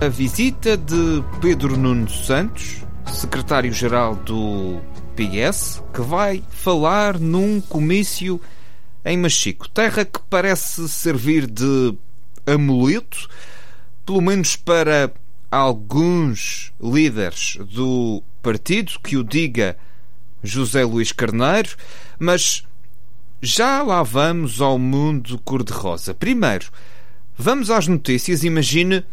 A visita de Pedro Nuno Santos, secretário-geral do PS, que vai falar num comício em Machico, terra que parece servir de amuleto, pelo menos para alguns líderes do partido, que o diga José Luís Carneiro, mas já lá vamos ao mundo cor-de-rosa. Primeiro, vamos às notícias. Imagine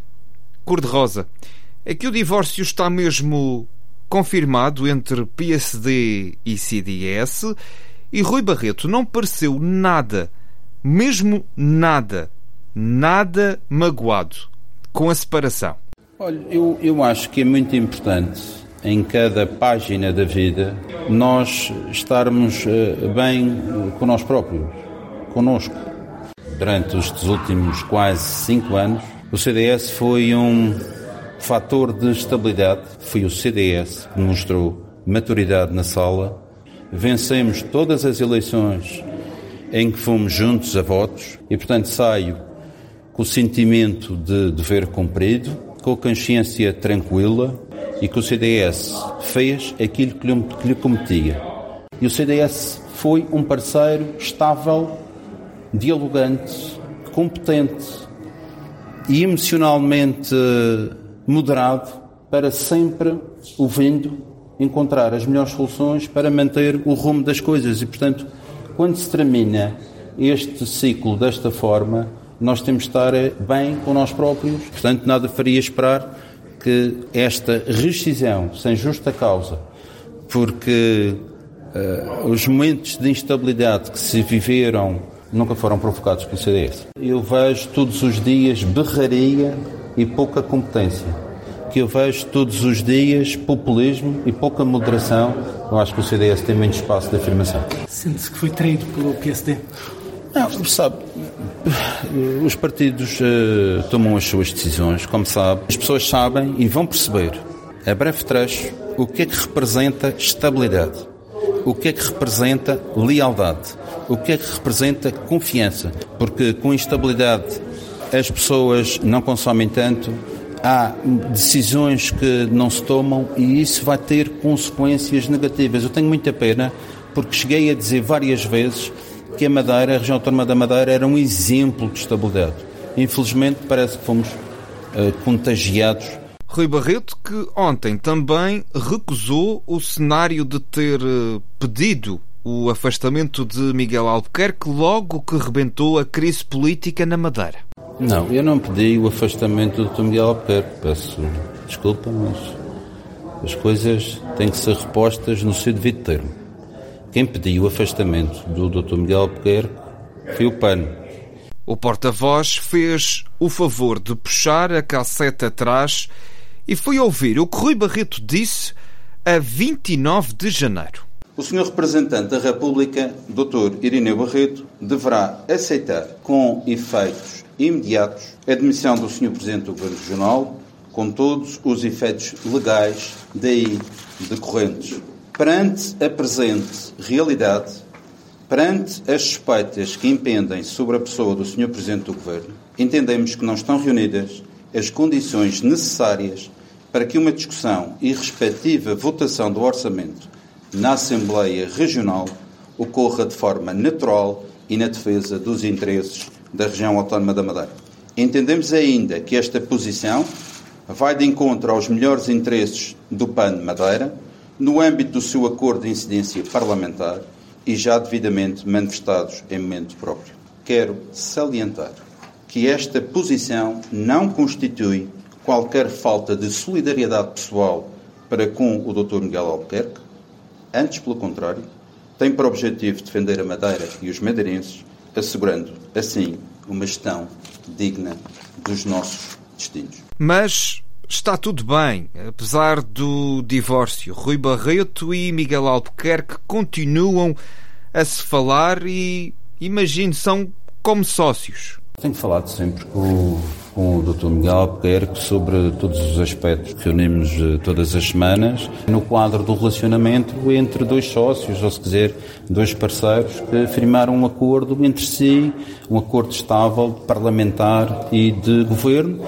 cor-de-rosa. É que o divórcio está mesmo confirmado entre PSD e CDS e Rui Barreto não pareceu nada, mesmo nada, nada magoado com a separação. Olha, eu, eu acho que é muito importante em cada página da vida nós estarmos uh, bem uh, com nós próprios, conosco. Durante estes últimos quase cinco anos, o CDS foi um fator de estabilidade. Foi o CDS que mostrou maturidade na sala. Vencemos todas as eleições em que fomos juntos a votos e, portanto, saio com o sentimento de dever cumprido, com a consciência tranquila e que o CDS fez aquilo que lhe, que lhe cometia. E o CDS foi um parceiro estável, dialogante, competente e emocionalmente moderado para sempre ouvindo encontrar as melhores soluções para manter o rumo das coisas. E, portanto, quando se termina este ciclo desta forma, nós temos de estar bem com nós próprios. Portanto, nada faria esperar que esta rescisão sem justa causa, porque uh, os momentos de instabilidade que se viveram nunca foram provocados pelo CDS. Eu vejo todos os dias berraria e pouca competência. Que eu vejo todos os dias populismo e pouca moderação. Eu acho que o CDS tem muito espaço de afirmação. Sente-se que foi traído pelo PSD? Não, sabe, os partidos uh, tomam as suas decisões, como sabe. As pessoas sabem e vão perceber, a breve trecho, o que é que representa estabilidade, o que é que representa lealdade, o que é que representa confiança. Porque com instabilidade as pessoas não consomem tanto, há decisões que não se tomam e isso vai ter consequências negativas. Eu tenho muita pena porque cheguei a dizer várias vezes que a Madeira, a região autónoma da Madeira, era um exemplo de estabilidade. Infelizmente, parece que fomos uh, contagiados. Rui Barreto, que ontem também recusou o cenário de ter uh, pedido o afastamento de Miguel Albuquerque logo que rebentou a crise política na Madeira. Não, eu não pedi o afastamento do Dr. Miguel Albuquerque. Peço desculpa, mas as coisas têm que ser repostas no seu devido termo. Quem pediu o afastamento do Dr. Miguel Albuquerque foi o PAN. O porta-voz fez o favor de puxar a cassete atrás e foi ouvir o que Rui Barreto disse a 29 de janeiro. O Sr. Representante da República, Dr. Irineu Barreto, deverá aceitar com efeitos imediatos a demissão do Sr. Presidente do Governo Regional, com todos os efeitos legais daí decorrentes. Perante a presente realidade, perante as suspeitas que impendem sobre a pessoa do Sr. Presidente do Governo, entendemos que não estão reunidas as condições necessárias para que uma discussão e respectiva votação do orçamento na Assembleia Regional ocorra de forma natural e na defesa dos interesses da região autónoma da Madeira. Entendemos ainda que esta posição vai de encontro aos melhores interesses do PAN de Madeira, no âmbito do seu acordo de incidência parlamentar e já devidamente manifestados em momento próprio. Quero salientar que esta posição não constitui qualquer falta de solidariedade pessoal para com o Dr. Miguel Albuquerque, antes, pelo contrário, tem por objetivo defender a Madeira e os madeirenses, assegurando, assim, uma gestão digna dos nossos destinos. Mas Está tudo bem, apesar do divórcio. Rui Barreto e Miguel Albuquerque continuam a se falar e, imagino, são como sócios. Tenho falado sempre com, com o Dr. Miguel Albuquerque sobre todos os aspectos que reunimos eh, todas as semanas no quadro do relacionamento entre dois sócios, ou se quiser, dois parceiros que firmaram um acordo entre si, um acordo estável, parlamentar e de governo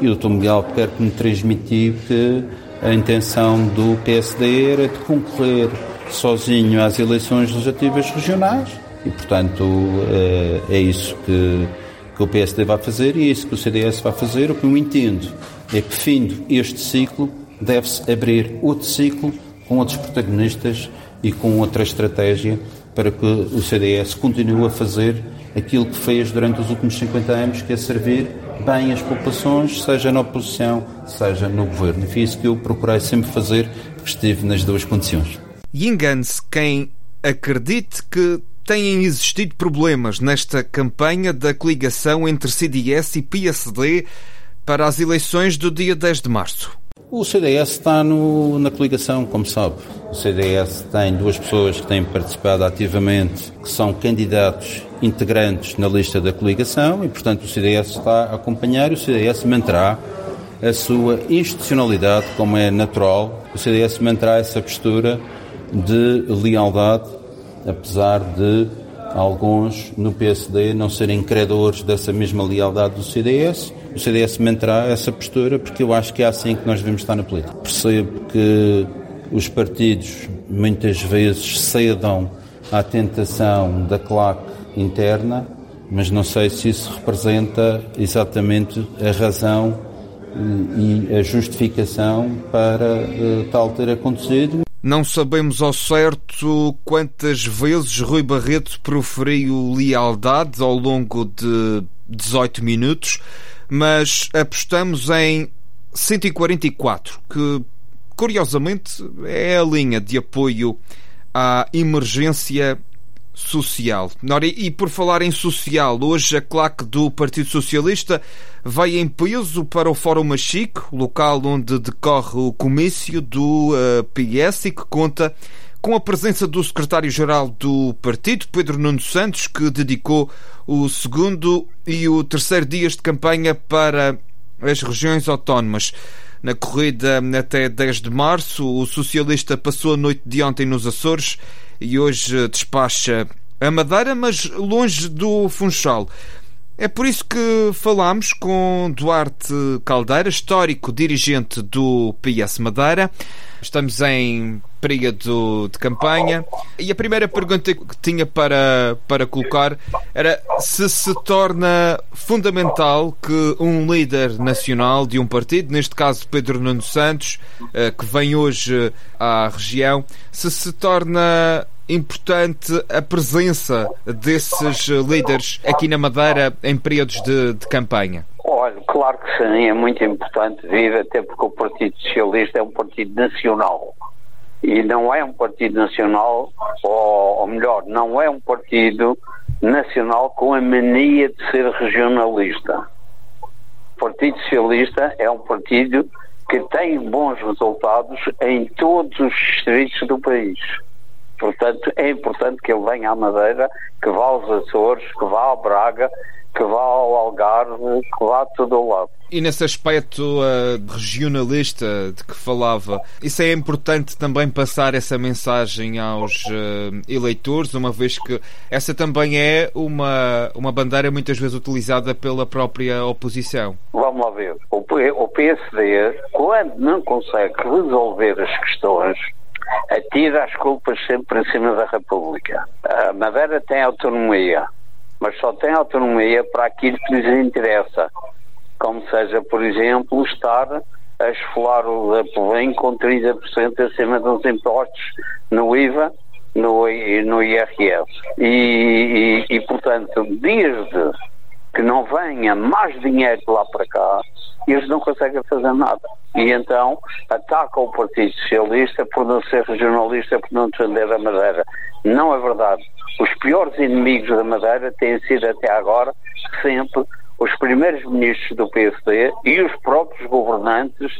e o Dr. Miguel Albuquerque me transmitiu que a intenção do PSD era de concorrer sozinho às eleições legislativas regionais e, portanto, eh, é isso que, que o PSD vai fazer e é isso que o CDS vai fazer. O que eu entendo é que, findo este ciclo, deve-se abrir outro ciclo com outros protagonistas e com outra estratégia para que o CDS continue a fazer aquilo que fez durante os últimos 50 anos, que é servir bem as populações, seja na oposição, seja no governo. E foi isso que eu procurei sempre fazer, porque estive nas duas condições. E engane-se quem acredite que têm existido problemas nesta campanha da coligação entre CDS e PSD para as eleições do dia 10 de março. O CDS está no, na coligação, como sabe. O CDS tem duas pessoas que têm participado ativamente, que são candidatos integrantes na lista da coligação e, portanto, o CDS está a acompanhar e o CDS manterá a sua institucionalidade, como é natural. O CDS manterá essa postura de lealdade, apesar de alguns no PSD não serem credores dessa mesma lealdade do CDS. O CDS manterá essa postura porque eu acho que é assim que nós devemos estar na política. Percebo que os partidos muitas vezes cedam à tentação da claque interna, mas não sei se isso representa exatamente a razão e a justificação para uh, tal ter acontecido. Não sabemos ao certo quantas vezes Rui Barreto proferiu lealdade ao longo de 18 minutos, mas apostamos em 144, que curiosamente é a linha de apoio à emergência social. E por falar em social, hoje a claque do Partido Socialista vai em peso para o Fórum Machico, local onde decorre o comício do uh, PS e que conta com a presença do secretário-geral do partido, Pedro Nuno Santos, que dedicou o segundo e o terceiro dias de campanha para as regiões autónomas. Na corrida até 10 de março, o socialista passou a noite de ontem nos Açores e hoje despacha a Madeira, mas longe do Funchal. É por isso que falamos com Duarte Caldeira, histórico dirigente do PS Madeira. Estamos em período de campanha e a primeira pergunta que tinha para, para colocar era se se torna fundamental que um líder nacional de um partido, neste caso Pedro Nuno Santos, eh, que vem hoje à região, se se torna importante a presença desses líderes aqui na Madeira em períodos de, de campanha? Olha, claro que sim, é muito importante vir, até porque o Partido Socialista é um partido nacional. E não é um partido nacional, ou, ou melhor, não é um partido nacional com a mania de ser regionalista. O Partido Socialista é um partido que tem bons resultados em todos os distritos do país. Portanto, é importante que ele venha à Madeira, que vá aos Açores, que vá ao Braga, que vá ao Algarve, que vá a todo o lado. E nesse aspecto uh, regionalista de que falava, isso é importante também passar essa mensagem aos uh, eleitores, uma vez que essa também é uma, uma bandeira muitas vezes utilizada pela própria oposição. Vamos lá ver. O, o PSD, quando não consegue resolver as questões, atira as culpas sempre em cima da República. A Madeira tem autonomia, mas só tem autonomia para aquilo que lhes interessa, como seja, por exemplo, estar a esfolar o Apolim com 30% acima dos impostos no IVA no, no IRS. E, e, e, portanto, desde que não venha mais dinheiro lá para cá, eles não conseguem fazer nada. E então atacam o Partido Socialista por não ser regionalista, por não defender a Madeira. Não é verdade. Os piores inimigos da Madeira têm sido até agora sempre os primeiros ministros do PSD e os próprios governantes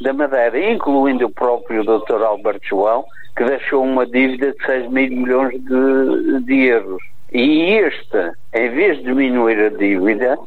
da Madeira, incluindo o próprio Dr. Alberto João, que deixou uma dívida de 6 mil milhões de, de euros. E este, em vez de diminuir a dívida,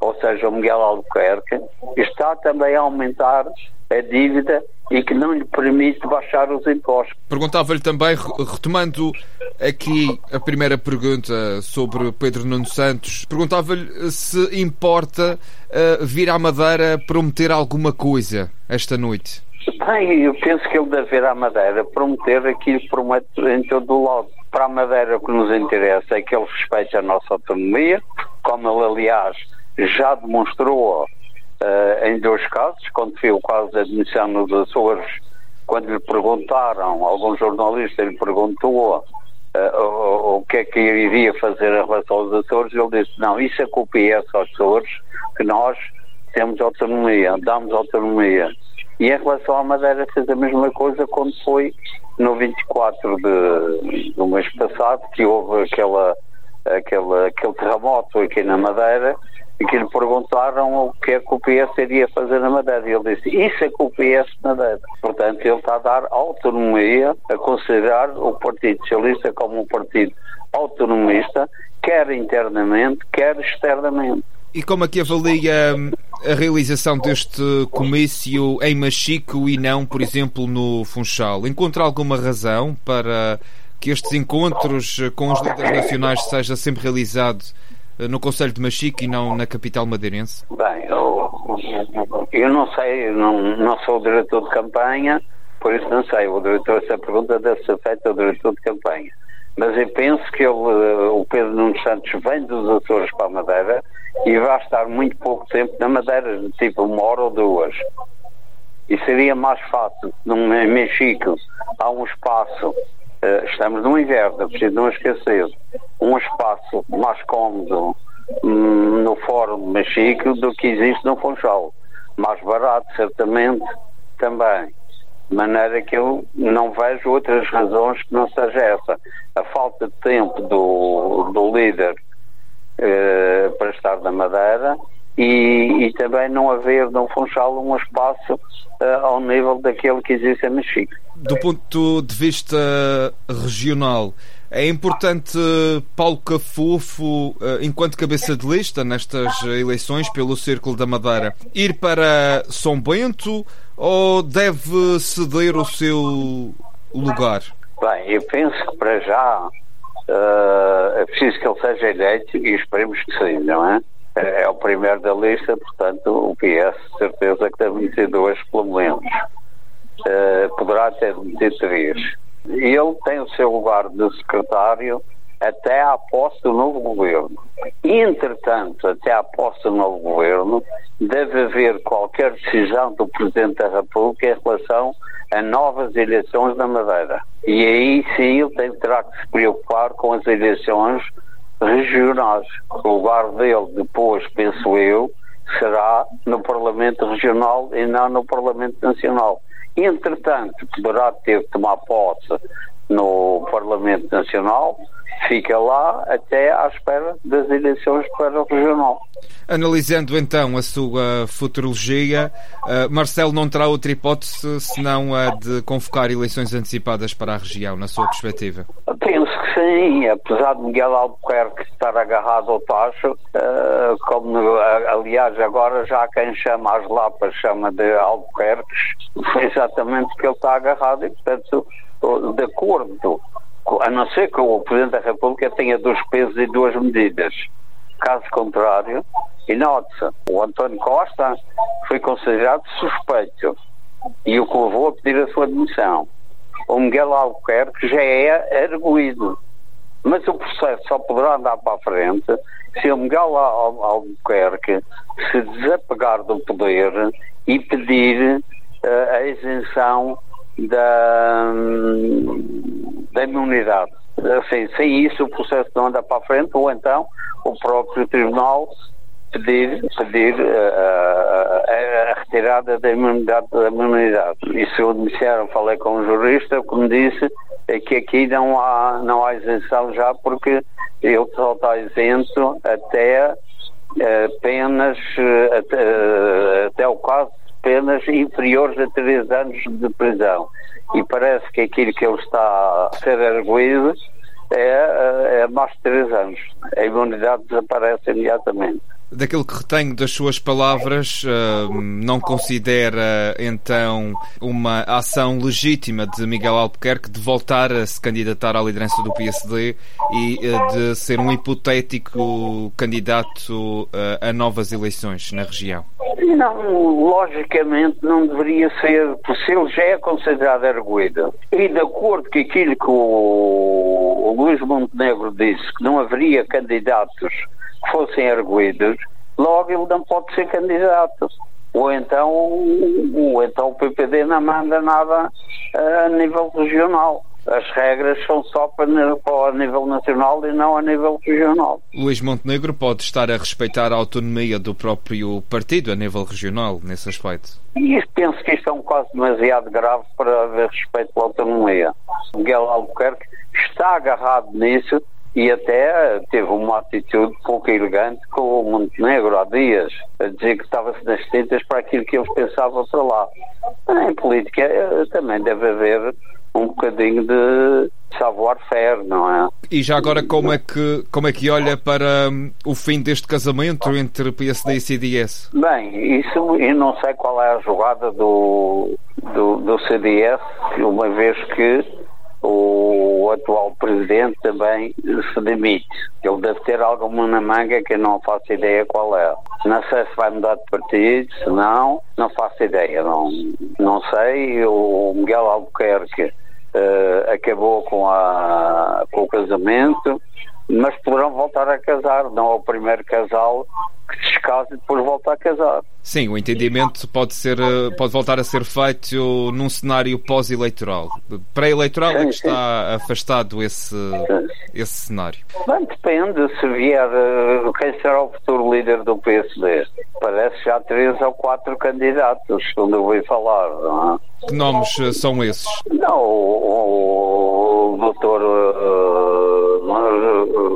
ou seja, o Miguel Albuquerque, está também a aumentar a dívida e que não lhe permite baixar os impostos. Perguntava-lhe também, retomando aqui a primeira pergunta sobre Pedro Nuno Santos, perguntava-lhe se importa uh, vir à Madeira prometer alguma coisa esta noite. Bem, eu penso que ele deve vir à Madeira prometer aquilo que promete em todo o lado. Para a Madeira o que nos interessa é que ele respeite a nossa autonomia, como ele aliás já demonstrou uh, em dois casos, quando foi o caso da admissão nos Açores, quando lhe perguntaram, algum jornalista lhe perguntou uh, o, o, que é que iria fazer em relação aos Açores, ele disse, não, isso é o PS aos Açores, que nós temos autonomia, damos autonomia. E em relação à Madeira fez a mesma coisa quando foi no 24 de, do mês passado, que houve aquela, aquela, aquele terremoto aqui na Madeira, e que lhe perguntaram o que é que o PS iria fazer na Madeira. E ele disse, isso é que o PS Madeira. Portanto, ele está a dar autonomia, a considerar o Partido Socialista como um partido autonomista, quer internamente, quer externamente. E como é que avalia hum, a realização deste comício em Machico e não, por exemplo, no Funchal? Encontra alguma razão para que estes encontros com os líderes nacionais seja sempre realizado eh, no Conselho de Machico e não na capital madeirense? Bem, eu, eu não sei, não, não sou o diretor de campanha, por isso não sei. O diretor, essa pergunta deve ser feita ao diretor de campanha. Mas eu penso que ele, eh, o Pedro Nunes Santos vem dos Açores para a Madeira e vai estar muito pouco tempo na Madeira, tipo uma hora ou duas. E seria mais fácil, num Mexico, há um espaço eh, estamos no inverno, é preciso não esquecer, um espaço mais cómodo hum, no Fórum Mexico do que existe no Funchal. Mais barato, certamente, também. De maneira que eu não vejo outras razões que não seja essa. A falta de tempo do, do líder eh, para estar na Madeira e, e, também não haver no Funchal um espaço eh, ao nível daquele que existe em Mexico do ponto de vista regional, é importante Paulo Cafufo, eh, enquanto cabeça de lista nestas eleições pelo Círculo da Madeira, ir para São Bento ou deve ceder o seu lugar? Bem, eu penso que para já uh, é preciso que ele seja eleito e esperemos que sim, não é? É o primeiro da lista, portanto, o PS, certeza que deve meter dois, pelo menos. Eh, poderá ter metido três. Ele tem o seu lugar de secretário até à posse do novo governo. Entretanto, até à posse do novo governo, deve haver qualquer decisão do Presidente da República em relação a novas eleições na Madeira. E aí sim ele tem, terá que se preocupar com as eleições regionais. O lugar dele depois, penso eu, será no Parlamento Regional e não no Parlamento Nacional. Entretanto, poderá ter que tomar posse no Parlamento Nacional, fica lá até à espera das eleições para o regional. Analisando então a sua futurologia, uh, Marcelo não terá outra hipótese senão a de convocar eleições antecipadas para a região, na sua perspectiva? Penso que sim, apesar de Miguel Albuquerque estar agarrado ao tacho, uh, como aliás agora já quem chama as lapas chama de Albuquerques, foi exatamente que ele está agarrado e portanto de acordo, a não ser que o Presidente da República tenha dois pesos e duas medidas. Caso contrário, e note-se, o António Costa foi considerado suspeito e o que levou a pedir a sua demissão. O Miguel Albuquerque já é arguído. Mas o processo só poderá andar para a frente se o Miguel Albuquerque se desapegar do poder e pedir uh, a isenção da, da imunidade. Assim, sem isso o processo não anda para a frente, ou então o próprio tribunal pedir, pedir uh, uh, a retirada da imunidade, da imunidade. Isso me disseram, falei com um jurista, me disse é que aqui não há, não há isenção já porque ele só está isento até uh, penas, até, até o caso penas inferiores a três anos de prisão. E parece que aquilo que ele está a ser arguído é, é mais de três anos. A imunidade desaparece imediatamente. Daquilo que retenho das suas palavras, não considera então uma ação legítima de Miguel Albuquerque de voltar a se candidatar à liderança do PSD e de ser um hipotético candidato a novas eleições na região? Não, logicamente não deveria ser, porque ele já é considerado arguído e de acordo com aquilo que o, o Luís Montenegro disse, que não haveria candidatos fossem arguídos, logo ele não pode ser candidato. Ou então, ou então o PPD não manda nada uh, a nível regional as regras são só para, para nível nacional e não a nível regional. Luís Montenegro pode estar a respeitar a autonomia do próprio partido a nível regional, nesse aspecto? E penso que isto é um caso demasiado grave para haver respeito pela autonomia. Miguel Albuquerque está agarrado nisso e até teve uma atitude pouco elegante com o Montenegro há dias, a dizer que estava-se nas tintas para aquilo que eles pensavam para lá. Em política eh, também deve haver um bocadinho de savoir-faire, não é? E já agora como é que, como é que olha para hum, o fim deste casamento entre PSD e CDS? Bem, isso eu não sei qual é a jogada do, do, do CDS, uma vez que o atual presidente também se demite. Ele deve ter alguma na manga que eu não faço ideia qual é. Não sei se vai mudar de partido, se não, não faço ideia. Não, não sei. O Miguel Albuquerque uh, acabou com, a, com o casamento, mas poderão voltar a casar. Não é o primeiro casal que se descasa e depois volta a casar. Sim, o entendimento pode, ser, eh, pode voltar a ser feito num cenário pós-eleitoral. Pré-eleitoral é que está afastado esse, esse cenário. Bem, depende se vier eh, quem será o futuro líder do PSD. Parece já três ou quatro candidatos, onde eu ouvi falar. Não é? Que nomes eh, são esses? Não, o, o doutor uh,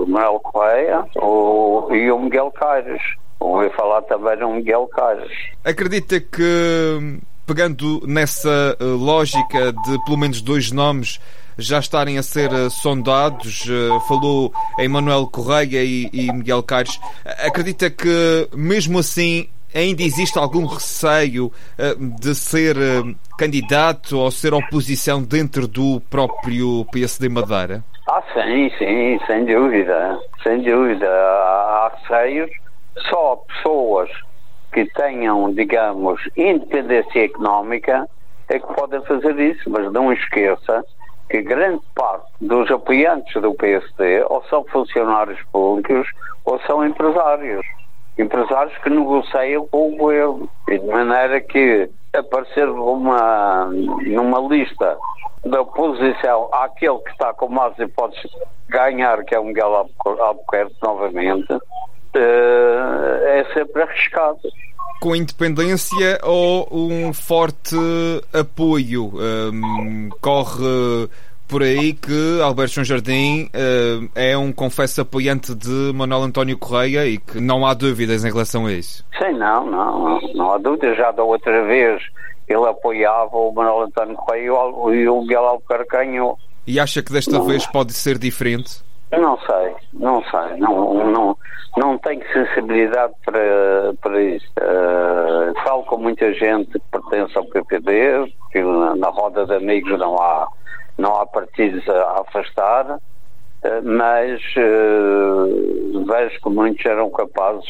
Manuel Correia o, e o Miguel Caires. Ouvi falar também no Miguel Caires. Acredita que, pegando nessa uh, lógica de pelo menos dois nomes já estarem a ser uh, sondados, falou em Manuel Correia e, e Miguel Caires, acredita que mesmo assim ainda existe algum receio de ser candidato ou ser oposição dentro do próprio PSD Madeira? Ah, sim, sim, sem dúvida, sem dúvida. Há, receios, só pessoas que tenham, digamos, independência económica é que podem fazer isso, mas não esqueça que grande parte dos apoiantes do PSD ou são funcionários públicos ou são empresários empresários que negociam com o governo. E de maneira que aparecer uma, numa lista da oposição àquele que está com mais hipóteses de ganhar, que é o Miguel Albuquerque novamente, é sempre arriscado. Com independência ou um forte apoio? Um, corre por aí que Alberto João Jardim uh, é um confesso apoiante de Manuel António Correia e que não há dúvidas em relação a isso. Sim, não, não, não há dúvidas. Já da outra vez ele apoiava o Manuel António Correia e o Miguel Albuquerque ganhou. E acha que desta não. vez pode ser diferente? Não sei, não sei, não, não, não tenho sensibilidade para, para isso. Uh, falo com muita gente que pertence ao PPD, que na, na roda de amigos não há não há partidos a afastar, eh, mas uh, vejo que muitos eram capazes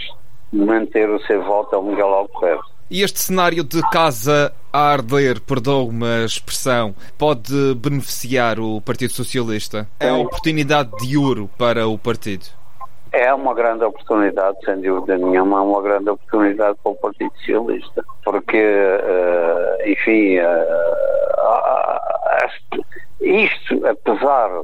de manter o seu voto ao Miguel Albuquerque. E este cenário de casa a arder, perdoa uma expressão, pode beneficiar o Partido Socialista? É a oportunidade de ouro para o partido? É uma grande oportunidade, sem dúvida nenhuma, é uma grande oportunidade para o Partido Socialista, porque, uh, enfim, uh, isto, apesar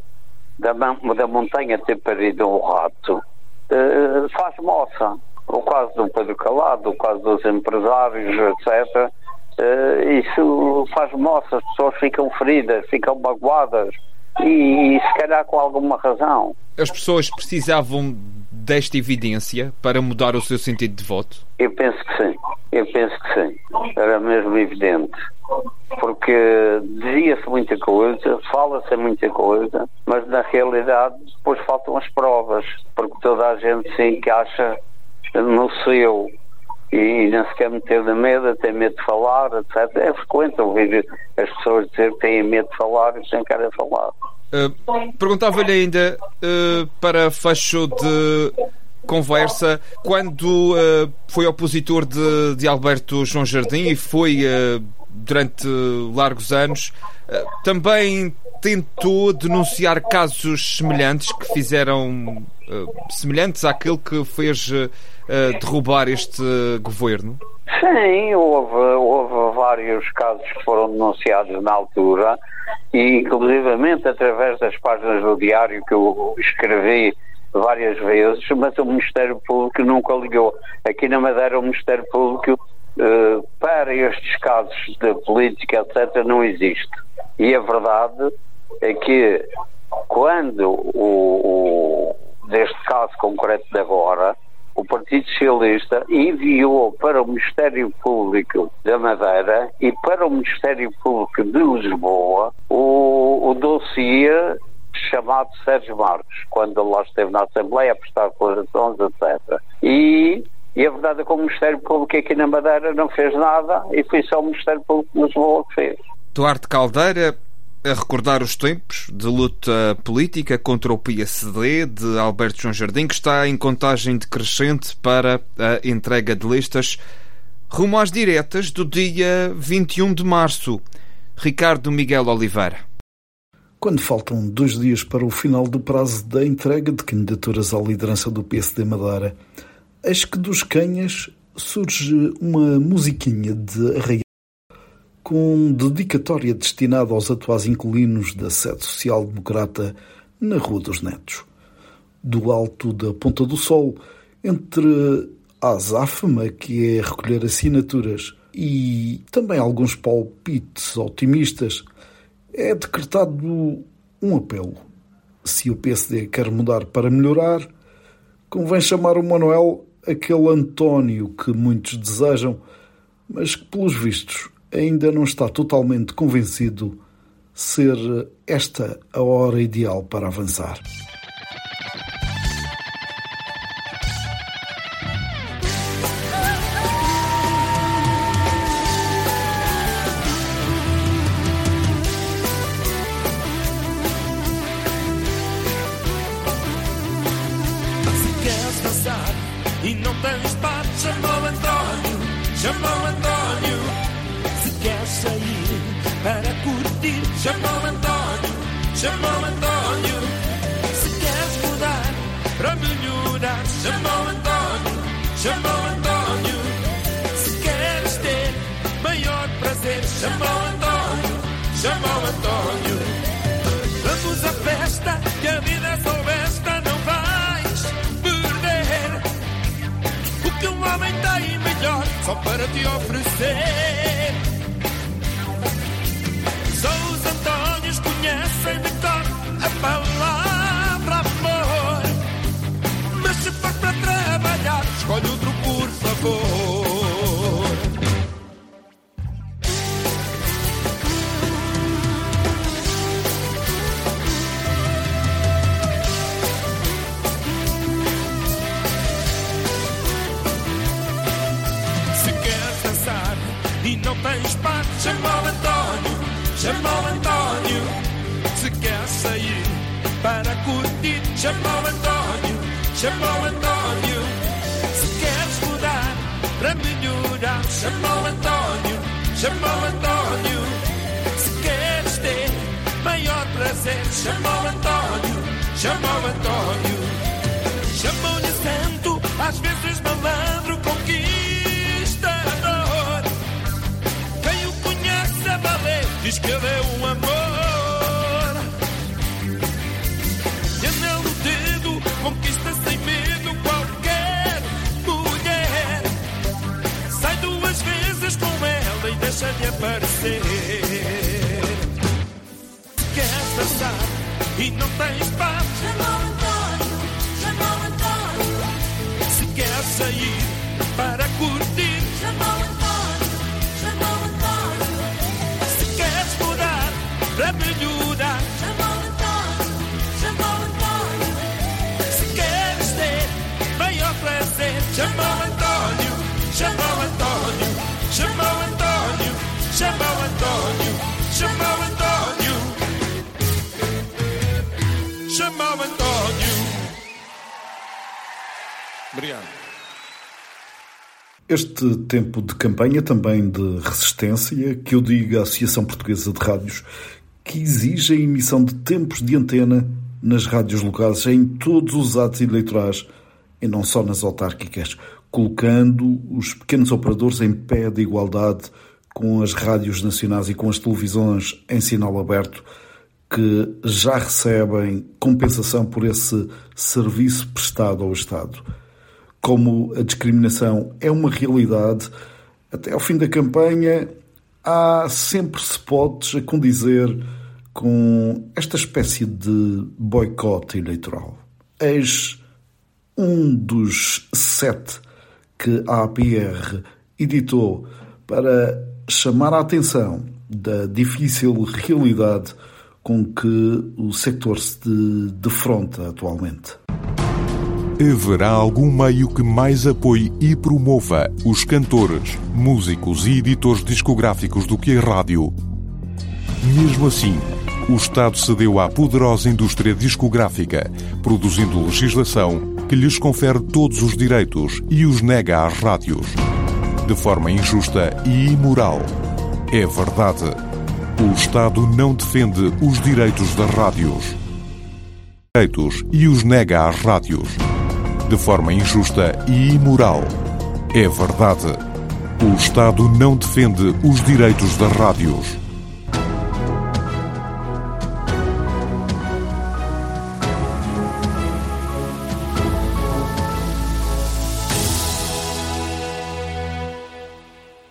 da, da montanha ter parido um rato, uh, faz moça. O caso do Pedro Calado, o caso dos empresários, etc., uh, isso faz moça, as pessoas ficam feridas, ficam magoadas e, e se calhar com alguma razão. As pessoas precisavam desta evidência para mudar o seu sentido de voto? Eu penso que sim. Eu penso que sim. Era mesmo evidente porque dizia-se muita coisa, fala-se muita coisa, mas na realidade depois faltam as provas, porque toda a gente se encaixa no seu e não se quer meter na mesa, tem medo de falar, etc. É frequente ouvir as pessoas dizer que têm medo de falar e sem querem falar. Uh, Perguntava-lhe ainda, uh, para fecho de conversa, quando uh, foi opositor de, de, Alberto João Jardim e foi durante largos anos, também tentou denunciar casos semelhantes que fizeram semelhantes àquele que fez derrubar este governo? Sim, houve, houve vários casos que foram denunciados na altura e inclusivamente através das páginas do diário que eu escrevi várias vezes, mas o Ministério Público nunca ligou. Aqui na Madeira o Ministério Público eh, para estes casos de política, etc., não existe. E a verdade é que quando o, o deste caso concreto de agora, o Partido Socialista enviou para o Ministério Público da Madeira e para o Ministério Público de Lisboa o, o dossiê chamado Sérgio Marcos, quando ele lá esteve na Assembleia a prestar declarações, etc. E, e a verdade é que o Ministério Público aqui na Madeira não fez nada e foi só o Ministério Público de Lisboa que fez. Duarte Caldeira, a recordar os tempos de luta política contra o PSD de Alberto João Jardim, que está em contagem decrescente para a entrega de listas rumo às diretas do dia 21 de março. Ricardo Miguel Oliveira. Quando faltam dois dias para o final do prazo da entrega de candidaturas à liderança do PSD Madeira, eis que dos canhas surge uma musiquinha de arraial com dedicatória destinada aos atuais inquilinos da sede social-democrata na Rua dos Netos. Do alto da Ponta do Sol, entre a azáfama, que é recolher assinaturas, e também alguns palpites otimistas, é decretado um apelo. Se o PSD quer mudar para melhorar, convém chamar o Manuel aquele António que muitos desejam, mas que, pelos vistos, ainda não está totalmente convencido ser esta a hora ideal para avançar. Para curtir. Chama o António, chama o António. Se queres mudar para melhorar, chama o António, chama o António. Se queres ter maior prazer, chama o António, chama o António. Vamos à festa, que a vida é só esta, não vais perder. O que um homem tem melhor, só para te oferecer. Palavra amor. Mas se for para trabalhar, escolhe outro, por favor. Se queres dançar e não tens parte, chama o António chama o António. Se quer sair para curtir, chama o António, chama o. Se queres mudar para melhorar, chama o António, chama o. Se queres ter maior prazer, chama o António, chama o António. Chamou-lhe santo, às vezes malandro, conquistador. Quem o conhece a valer, diz que ele é um amor. Com ela e deixa de aparecer. Queres dançar e não tens paz? Obrigado. Este tempo de campanha também de resistência, que eu digo à Associação Portuguesa de Rádios, que exige a emissão de tempos de antena nas rádios locais em todos os atos eleitorais e não só nas autárquicas, colocando os pequenos operadores em pé de igualdade com as rádios nacionais e com as televisões em sinal aberto que já recebem compensação por esse serviço prestado ao Estado. Como a discriminação é uma realidade, até ao fim da campanha há sempre spots a condizer com esta espécie de boicote eleitoral. Eis um dos sete que a APR editou para chamar a atenção da difícil realidade com que o setor se defronta atualmente. Haverá algum meio que mais apoie e promova os cantores, músicos e editores discográficos do que a rádio? Mesmo assim, o Estado cedeu à poderosa indústria discográfica, produzindo legislação que lhes confere todos os direitos e os nega às rádios. De forma injusta e imoral. É verdade. O Estado não defende os direitos das rádios. Direitos e os nega às rádios. De forma injusta e imoral. É verdade. O Estado não defende os direitos das rádios.